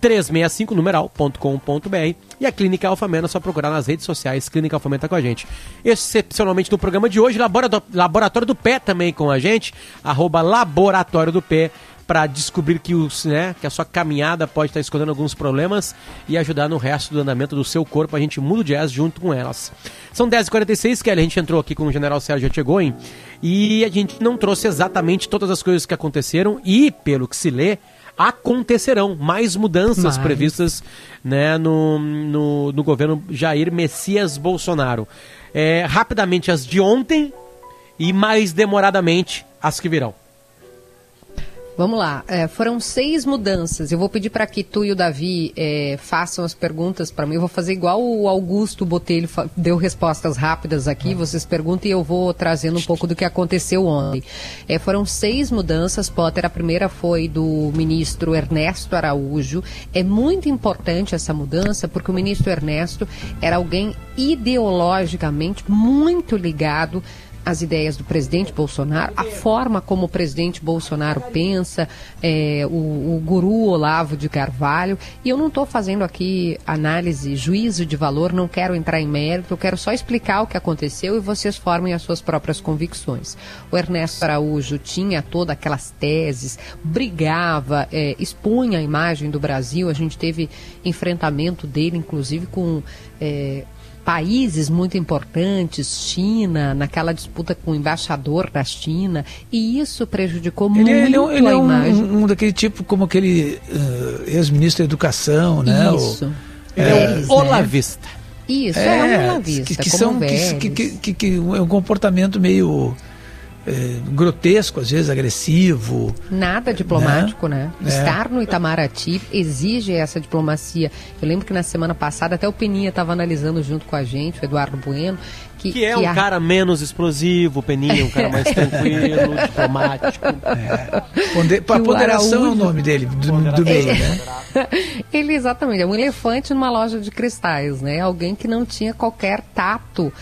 [SPEAKER 2] 365 numeral.com.br e a Clínica Alfamena é só procurar nas redes sociais. Clínica Alfamena tá com a gente. Excepcionalmente no programa de hoje, Laboratório do Pé também com a gente, arroba Laboratório do Pé para descobrir que, os, né, que a sua caminhada pode estar escondendo alguns problemas e ajudar no resto do andamento do seu corpo. A gente muda o jazz junto com elas. São 10h46, Kelly. A gente entrou aqui com o general Sérgio Etchegoin e a gente não trouxe exatamente todas as coisas que aconteceram e, pelo que se lê, acontecerão mais mudanças previstas né, no, no, no, governo Jair Messias Bolsonaro. É, rapidamente as de ontem e mais demoradamente as que virão.
[SPEAKER 4] Vamos lá, é, foram seis mudanças. Eu vou pedir para que tu e o Davi é, façam as perguntas para mim. Eu vou fazer igual o Augusto Botelho deu respostas rápidas aqui. Vocês perguntam e eu vou trazendo um pouco do que aconteceu ontem. É, foram seis mudanças, Potter. A primeira foi do ministro Ernesto Araújo. É muito importante essa mudança porque o ministro Ernesto era alguém ideologicamente muito ligado as ideias do presidente Bolsonaro, a forma como o presidente Bolsonaro pensa, é, o, o guru Olavo de Carvalho. E eu não estou fazendo aqui análise, juízo de valor, não quero entrar em mérito, eu quero só explicar o que aconteceu e vocês formem as suas próprias convicções. O Ernesto Araújo tinha todas aquelas teses, brigava, é, expunha a imagem do Brasil, a gente teve enfrentamento dele, inclusive, com. É, países muito importantes, China, naquela disputa com o embaixador da China, e isso prejudicou
[SPEAKER 3] ele,
[SPEAKER 4] muito
[SPEAKER 3] ele, é um- ele
[SPEAKER 4] a
[SPEAKER 3] é um,
[SPEAKER 4] imagem.
[SPEAKER 3] um, um daquele tipo como aquele uh, ex-ministro da educação, né? O-
[SPEAKER 4] Isso.
[SPEAKER 2] Ele é um
[SPEAKER 4] Vélez, né?
[SPEAKER 2] olavista.
[SPEAKER 4] Isso, é, um
[SPEAKER 3] É,
[SPEAKER 4] olavista,
[SPEAKER 3] que, que são que, que, que, que é um comportamento meio eh, grotesco, às vezes agressivo.
[SPEAKER 4] Nada diplomático, né?
[SPEAKER 3] É.
[SPEAKER 4] Estar no Itamaraty exige essa diplomacia. Eu lembro que na semana passada até o Peninha estava analisando junto com a gente, o Eduardo Bueno, que,
[SPEAKER 2] Que é um
[SPEAKER 4] a-
[SPEAKER 2] cara menos explosivo, o Peninha, um cara mais tranquilo, diplomático.
[SPEAKER 3] Ponde,
[SPEAKER 4] Que o
[SPEAKER 3] ponderação é o
[SPEAKER 4] Araújo-
[SPEAKER 3] nome dele, do, do meio, né?
[SPEAKER 4] Ele exatamente é um elefante numa loja de cristais, né? Alguém que não tinha qualquer tato.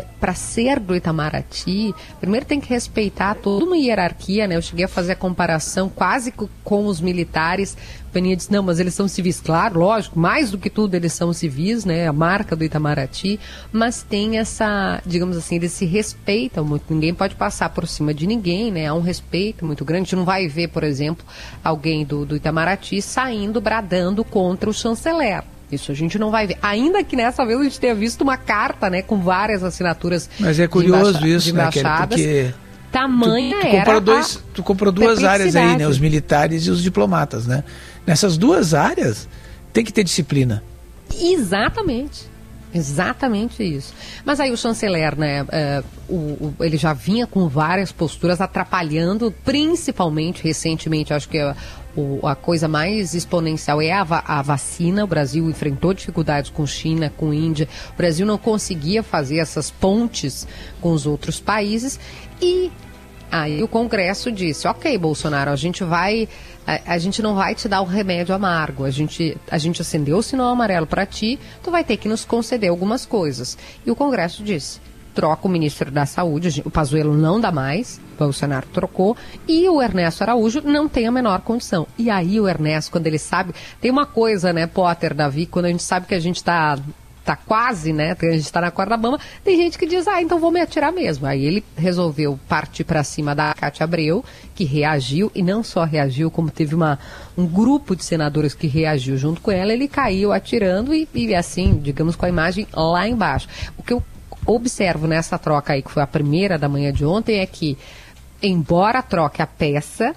[SPEAKER 4] Para ser do Itamaraty, primeiro tem que respeitar toda uma hierarquia, né? Eu cheguei a fazer a comparação quase co- com os militares. O Peninha disse, não, mas eles são civis, claro, lógico, mais do que tudo eles são civis, né? A marca do Itamaraty, mas tem essa, digamos assim, eles se respeitam muito, ninguém pode passar por cima de ninguém, né? Há um respeito muito grande. A gente não vai ver, por exemplo, alguém do, do Itamaraty saindo bradando contra o chanceler. Isso a gente não vai ver. Ainda que nessa vez a gente tenha visto uma carta, né, com várias assinaturas.
[SPEAKER 3] Mas é curioso isso,
[SPEAKER 4] de
[SPEAKER 3] né, Kelly? Porque
[SPEAKER 4] Tamanha
[SPEAKER 3] tu, tu
[SPEAKER 4] era
[SPEAKER 3] dois, tu comprou duas áreas aí, né? Os militares e os diplomatas, né? Nessas duas áreas tem que ter disciplina.
[SPEAKER 4] Exatamente. Exatamente isso. Mas aí o chanceler, né, eh, o- o- ele já vinha com várias posturas atrapalhando, principalmente recentemente, acho que a, o- a coisa mais exponencial é a, a vacina. O Brasil enfrentou dificuldades com China, com Índia. O Brasil não conseguia fazer essas pontes com os outros países e Aí o Congresso disse: ok, Bolsonaro, a gente vai. A, a gente não vai te dar o remédio amargo. A gente, a gente acendeu o sinal amarelo para ti, tu vai ter que nos conceder algumas coisas. E o Congresso disse: troca o ministro da Saúde, o Pazuello não dá mais, Bolsonaro trocou, e o Ernesto Araújo não tem a menor condição. E aí o Ernesto, quando ele sabe. Tem uma coisa, né, Potter, Davi, quando a gente sabe que a gente está tá quase, né? A gente tá na corda bamba. Tem gente que diz, ah, então vou me atirar mesmo. Aí ele resolveu partir para cima da Cátia Abreu, que reagiu, e não só reagiu, como teve uma, um grupo de senadores que reagiu junto com ela, ele caiu atirando e, e assim, digamos, com a imagem lá embaixo. O que eu observo nessa troca aí, que foi a primeira da manhã de ontem, é que, embora troque a peça,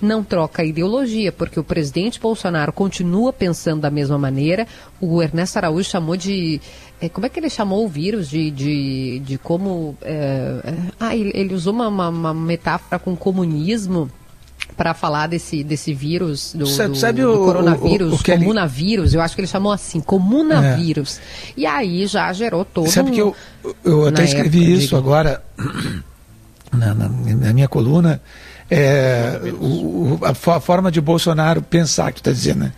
[SPEAKER 4] não troca a ideologia, porque o presidente Bolsonaro continua pensando da mesma maneira. O Ernesto Araújo chamou de. eh, como é que ele chamou o vírus? De, de, de como. eh, ah, ele, ele usou uma, uma, uma metáfora com comunismo para falar desse, desse vírus, do,
[SPEAKER 3] Sabe-
[SPEAKER 4] do-
[SPEAKER 3] sabe
[SPEAKER 4] do
[SPEAKER 3] o-
[SPEAKER 4] coronavírus,
[SPEAKER 3] o- o ele-
[SPEAKER 4] comunavírus, eu acho que ele chamou assim, comunavírus. E aí já gerou todo
[SPEAKER 3] Sabe
[SPEAKER 4] um...
[SPEAKER 3] que eu, eu até
[SPEAKER 4] na
[SPEAKER 3] escrevi
[SPEAKER 4] época,
[SPEAKER 3] isso
[SPEAKER 4] diga.
[SPEAKER 3] agora na, na- na minha coluna. É, o- o- a, a forma de Bolsonaro pensar, que tu está dizendo, né?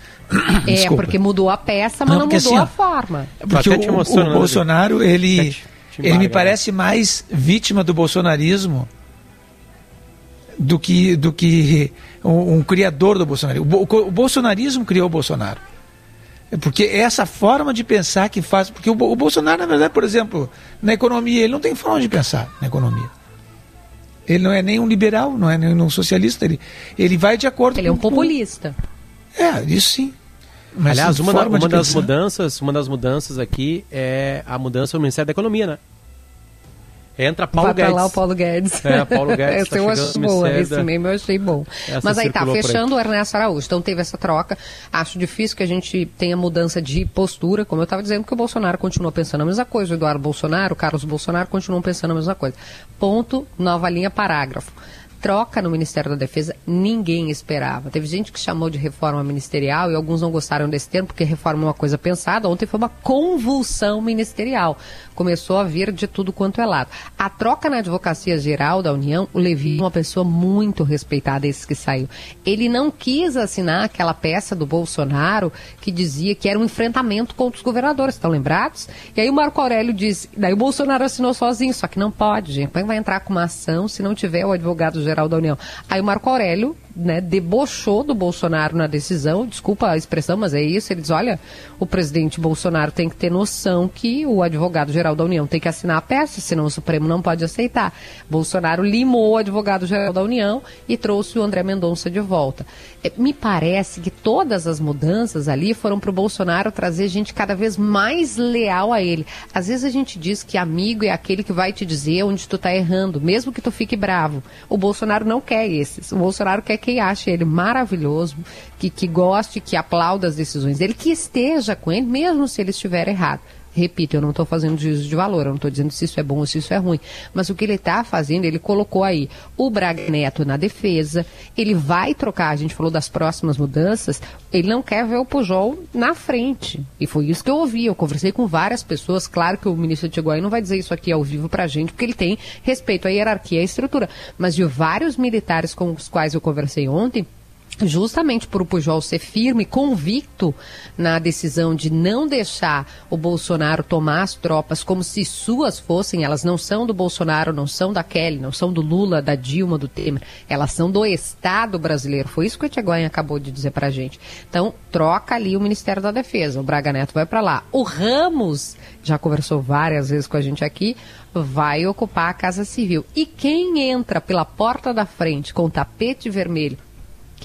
[SPEAKER 4] É,
[SPEAKER 3] Desculpa.
[SPEAKER 4] porque mudou a peça, mas
[SPEAKER 3] Não,
[SPEAKER 4] não, mudou
[SPEAKER 3] assim,
[SPEAKER 4] a forma.
[SPEAKER 3] Porque o,
[SPEAKER 2] mostrando,
[SPEAKER 3] o
[SPEAKER 2] né,
[SPEAKER 3] Bolsonaro, ele,
[SPEAKER 2] te- te
[SPEAKER 3] ele me parece mais vítima do bolsonarismo do que, do que um, um criador do Bolsonaro. O, o bolsonarismo criou o Bolsonaro. É Porque é essa forma de pensar que faz. Porque o, o Bolsonaro, na verdade, por exemplo, na economia, ele não tem forma de pensar na economia. Ele não é nem um liberal, não é nem um socialista. Ele, ele vai de acordo
[SPEAKER 4] Ele é um
[SPEAKER 3] com.
[SPEAKER 4] populista.
[SPEAKER 3] É, isso sim. Mas
[SPEAKER 2] Aliás, uma, da- uma das
[SPEAKER 3] pensar-
[SPEAKER 2] mudanças, uma das mudanças aqui é a mudança no Ministério da Economia, né? Entra Paulo
[SPEAKER 4] Vai
[SPEAKER 2] Guedes.
[SPEAKER 4] lá o Paulo Guedes.
[SPEAKER 2] É, Paulo Guedes tá
[SPEAKER 4] eu
[SPEAKER 2] no
[SPEAKER 4] boa, esse meme eu achei bom.
[SPEAKER 2] Essa
[SPEAKER 4] Mas aí tá, fechando o Ernesto Araújo. Então teve essa troca. Acho difícil que a gente tenha mudança de postura, como eu estava dizendo, que o Bolsonaro continua pensando a mesma coisa, o Eduardo Bolsonaro, o Carlos Bolsonaro continuam pensando a mesma coisa. Ponto, nova linha, parágrafo. Troca no Ministério da Defesa, ninguém esperava. Teve gente que chamou de reforma ministerial e alguns não gostaram desse termo, porque reforma é uma coisa pensada. Ontem foi uma convulsão ministerial. Começou a vir de tudo quanto é lado. A troca na Advocacia Geral da União, o Levi uma pessoa muito respeitada, esse que saiu. Ele não quis assinar aquela peça do Bolsonaro que dizia que era um enfrentamento contra os governadores, estão lembrados? E aí o Marco Aurélio disse, daí o Bolsonaro assinou sozinho, só que não pode, gente. Vai entrar com uma ação se não tiver o advogado-geral da União. Aí o Marco Aurélio né, debochou do Bolsonaro na decisão, desculpa a expressão, mas é isso. Ele diz: olha, o presidente Bolsonaro tem que ter noção que o advogado-geral da União tem que assinar a peça, senão o Supremo não pode aceitar. Bolsonaro limou o advogado-geral da União e trouxe o André Mendonça de volta. É, me parece que todas as mudanças ali foram para o Bolsonaro trazer gente cada vez mais leal a ele. Às vezes a gente diz que amigo é aquele que vai te dizer onde tu está errando, mesmo que tu fique bravo. O Bolsonaro não quer esses. O Bolsonaro quer quem ache ele maravilhoso, que, que goste, que aplauda as decisões dele, que esteja com ele, mesmo se ele estiver errado. Repito, eu não estou fazendo juízo de valor, eu não estou dizendo se isso é bom ou se isso é ruim. Mas o que ele está fazendo, ele colocou aí o Braga Neto na defesa, ele vai trocar, a gente falou das próximas mudanças, ele não quer ver o Pujol na frente. E foi isso que eu ouvi. Eu conversei com várias pessoas, claro que o ministro Tiguai não vai dizer isso aqui ao vivo para a gente, porque ele tem respeito à hierarquia e à estrutura. Mas de vários militares com os quais eu conversei ontem, justamente por o Pujol ser firme, convicto na decisão de não deixar o Bolsonaro tomar as tropas como se suas fossem, elas não são do Bolsonaro, não são da Kelly, não são do Lula, da Dilma, do Temer, elas são do Estado brasileiro. Foi isso que o Tiagoin acabou de dizer pra gente. Então, troca ali o Ministério da Defesa, o Braga Neto vai para lá. O Ramos, já conversou várias vezes com a gente aqui, vai ocupar a Casa Civil. E quem entra pela porta da frente com tapete vermelho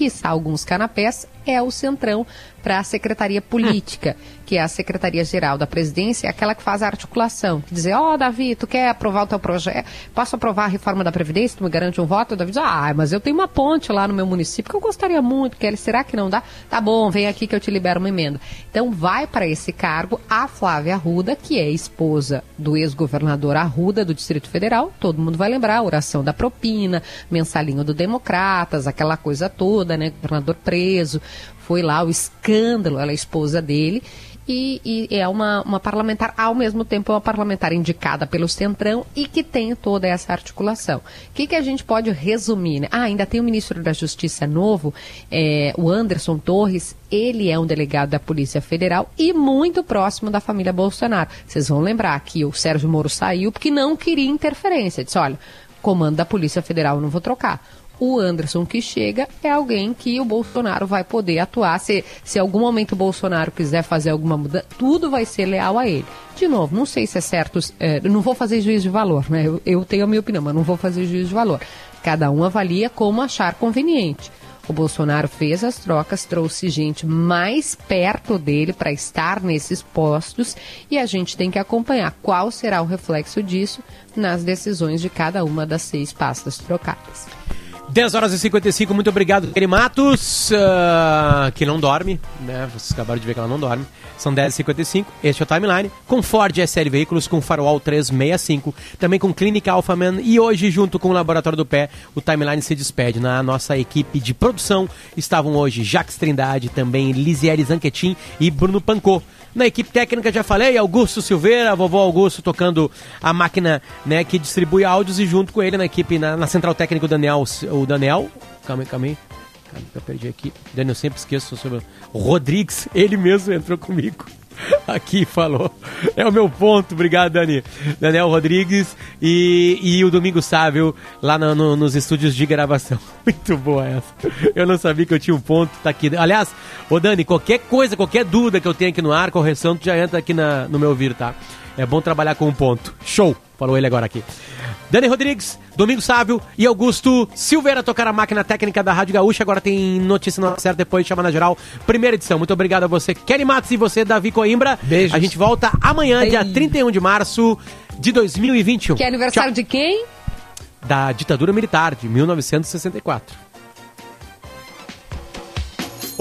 [SPEAKER 4] quiçá alguns canapés, é o Centrão para a Secretaria Política, que é a Secretaria-Geral da Presidência, é aquela que faz a articulação, que dizer, ó, oh, Davi, tu quer aprovar o teu projeto? Posso aprovar a reforma da Previdência? Tu me garante um voto? O Davi diz, ah, mas eu tenho uma ponte lá no meu município que eu gostaria muito, Kelly, será que não dá? Tá bom, vem aqui que eu te libero uma emenda. Então vai para esse cargo a Flávia Arruda, que é esposa do ex-governador Arruda do Distrito Federal, todo mundo vai lembrar, a oração da propina, mensalinho do Democratas, aquela coisa toda, né, governador preso, foi lá o escândalo, ela é esposa dele, e, e, é uma, uma parlamentar, ao mesmo tempo, é uma parlamentar indicada pelo Centrão e que tem toda essa articulação. O que, que a gente pode resumir? Né? Ah, ainda tem o ministro da Justiça novo, é, o Anderson Torres, ele é um delegado da Polícia Federal e muito próximo da família Bolsonaro. Vocês vão lembrar que o Sérgio Moro saiu porque não queria interferência. Disse, olha, comando da Polícia Federal não vou trocar o Anderson que chega é alguém que o Bolsonaro vai poder atuar. Se, se algum momento o Bolsonaro quiser fazer alguma mudança, tudo vai ser leal a ele. De novo, não sei se é certo, é, não vou fazer juízo de valor, né? Eu, eu tenho a minha opinião, mas não vou fazer juízo de valor. Cada um avalia como achar conveniente. O Bolsonaro fez as trocas, trouxe gente mais perto dele para estar nesses postos e a gente tem que acompanhar qual será o reflexo disso nas decisões de cada uma das seis pastas trocadas.
[SPEAKER 2] 10 horas e 55, muito obrigado, Kelly Matos, uh, que não dorme, né? Vocês acabaram de ver que ela não dorme. São 10h55, este é o Timeline, com Ford SL Veículos, com Farol 365, também com Clínica Alphaman e hoje, junto com o Laboratório do Pé, o Timeline se despede. Na nossa equipe de produção estavam hoje Jacques Trindade, também Lisiere Zanquetin e Bruno Pancô. Na equipe técnica, já falei, Augusto Silveira, vovô Augusto tocando a máquina né, que distribui áudios e junto com ele na equipe, na, na central técnica, o Daniel, o Daniel, calma aí, calma aí, calma, eu perdi aqui, Daniel, sempre esqueço sobre Rodrigues, ele mesmo entrou comigo. aqui falou. É o meu ponto, obrigado, Dani. Daniel Rodrigues e, e o Domingo Sábio lá no, no, nos estúdios de gravação. Muito boa essa. Eu não sabia que eu tinha um ponto, tá aqui. Aliás, ô Dani, qualquer coisa, qualquer dúvida que eu tenha aqui no ar, correção, tu já entra aqui na, no meu ouvir, tá? É bom trabalhar com um ponto. Show! Falou ele agora aqui. Dani Rodrigues, Domingo Sávio e Augusto Silveira tocar a máquina técnica da Rádio Gaúcha. Agora tem notícia na certa, depois chama na geral. Primeira edição. Muito obrigado a você, Kenny Matos e você, Davi Coimbra.
[SPEAKER 3] Beijos.
[SPEAKER 2] A gente volta amanhã,
[SPEAKER 4] Ei.
[SPEAKER 2] dia 31 de março de 2021.
[SPEAKER 4] Que é aniversário
[SPEAKER 2] Tchau.
[SPEAKER 4] de quem?
[SPEAKER 2] Da ditadura militar de 1964.